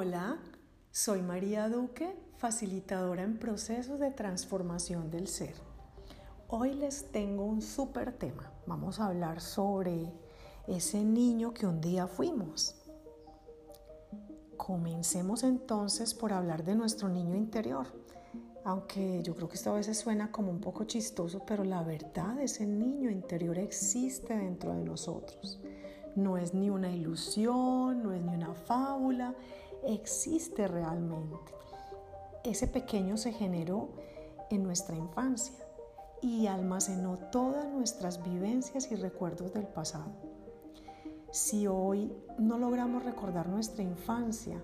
Hola, soy María Duque, facilitadora en procesos de transformación del ser. Hoy les tengo un súper tema. Vamos a hablar sobre ese niño que un día fuimos. Comencemos entonces por hablar de nuestro niño interior. Aunque yo creo que esto a veces suena como un poco chistoso, pero la verdad, ese niño interior existe dentro de nosotros. No es ni una ilusión, no es ni una fábula, existe realmente. Ese pequeño se generó en nuestra infancia y almacenó todas nuestras vivencias y recuerdos del pasado. Si hoy no logramos recordar nuestra infancia,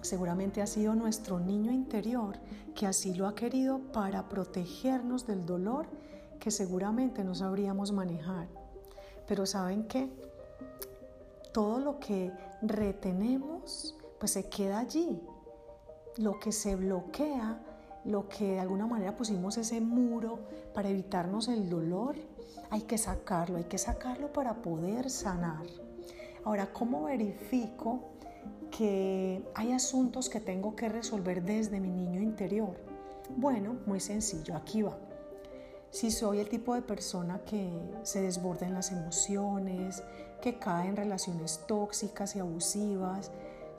seguramente ha sido nuestro niño interior que así lo ha querido para protegernos del dolor que seguramente no sabríamos manejar. Pero ¿saben qué? Todo lo que retenemos pues se queda allí. Lo que se bloquea, lo que de alguna manera pusimos ese muro para evitarnos el dolor, hay que sacarlo, hay que sacarlo para poder sanar. Ahora, ¿cómo verifico que hay asuntos que tengo que resolver desde mi niño interior? Bueno, muy sencillo, aquí va. Si soy el tipo de persona que se desborda en las emociones, que cae en relaciones tóxicas y abusivas,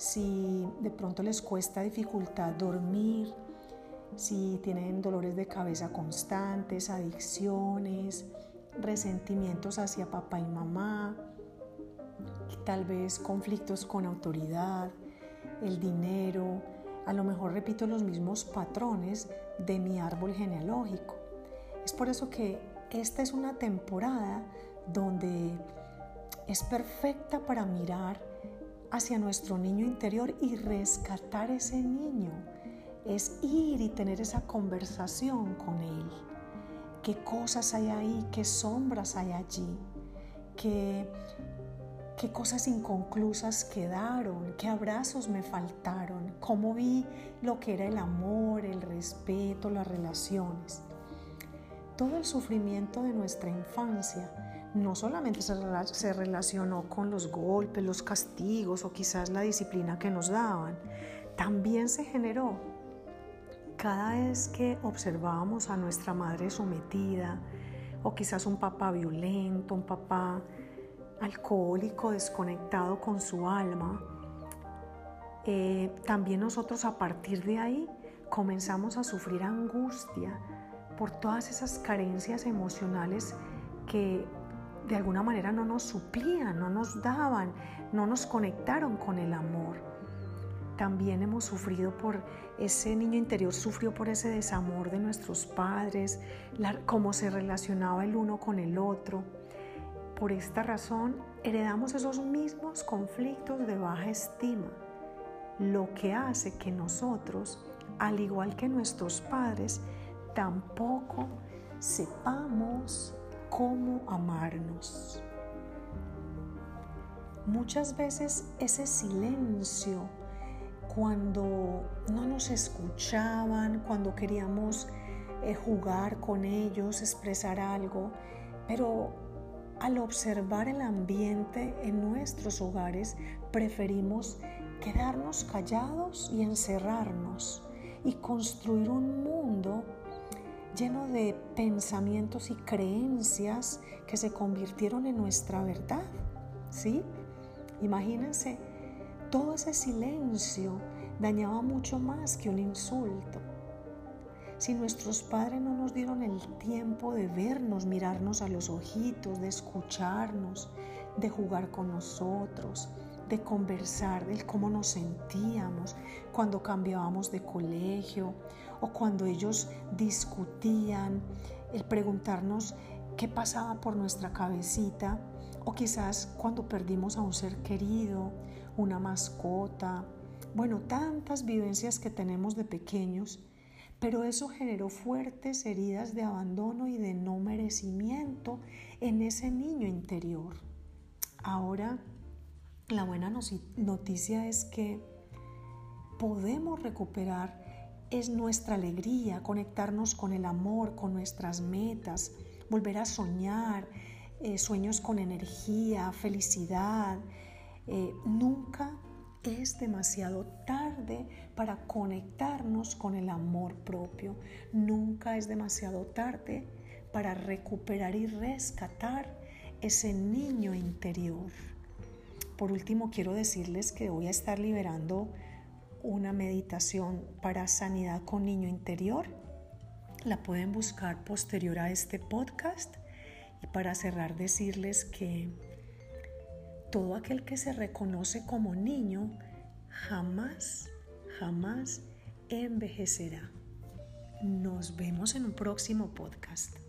si de pronto les cuesta dificultad dormir, si tienen dolores de cabeza constantes, adicciones, resentimientos hacia papá y mamá, tal vez conflictos con autoridad, el dinero, a lo mejor repito los mismos patrones de mi árbol genealógico. Es por eso que esta es una temporada donde es perfecta para mirar hacia nuestro niño interior y rescatar ese niño. Es ir y tener esa conversación con él. ¿Qué cosas hay ahí? ¿Qué sombras hay allí? ¿Qué, qué cosas inconclusas quedaron? ¿Qué abrazos me faltaron? ¿Cómo vi lo que era el amor, el respeto, las relaciones? Todo el sufrimiento de nuestra infancia no solamente se relacionó con los golpes, los castigos o quizás la disciplina que nos daban, también se generó. Cada vez que observábamos a nuestra madre sometida o quizás un papá violento, un papá alcohólico desconectado con su alma, eh, también nosotros a partir de ahí comenzamos a sufrir angustia por todas esas carencias emocionales que de alguna manera no nos suplían, no nos daban, no nos conectaron con el amor. También hemos sufrido por ese niño interior, sufrió por ese desamor de nuestros padres, cómo se relacionaba el uno con el otro. Por esta razón heredamos esos mismos conflictos de baja estima, lo que hace que nosotros, al igual que nuestros padres, tampoco sepamos cómo amarnos. Muchas veces ese silencio, cuando no nos escuchaban, cuando queríamos eh, jugar con ellos, expresar algo, pero al observar el ambiente en nuestros hogares, preferimos quedarnos callados y encerrarnos y construir un mundo lleno de pensamientos y creencias que se convirtieron en nuestra verdad. ¿Sí? Imagínense, todo ese silencio dañaba mucho más que un insulto. Si nuestros padres no nos dieron el tiempo de vernos, mirarnos a los ojitos, de escucharnos, de jugar con nosotros, de conversar de cómo nos sentíamos cuando cambiábamos de colegio o cuando ellos discutían, el preguntarnos qué pasaba por nuestra cabecita o quizás cuando perdimos a un ser querido, una mascota, bueno, tantas vivencias que tenemos de pequeños, pero eso generó fuertes heridas de abandono y de no merecimiento en ese niño interior. Ahora la buena noticia es que podemos recuperar es nuestra alegría, conectarnos con el amor, con nuestras metas, volver a soñar, eh, sueños con energía, felicidad. Eh, nunca es demasiado tarde para conectarnos con el amor propio. Nunca es demasiado tarde para recuperar y rescatar ese niño interior. Por último, quiero decirles que voy a estar liberando una meditación para sanidad con niño interior. La pueden buscar posterior a este podcast. Y para cerrar, decirles que todo aquel que se reconoce como niño jamás, jamás envejecerá. Nos vemos en un próximo podcast.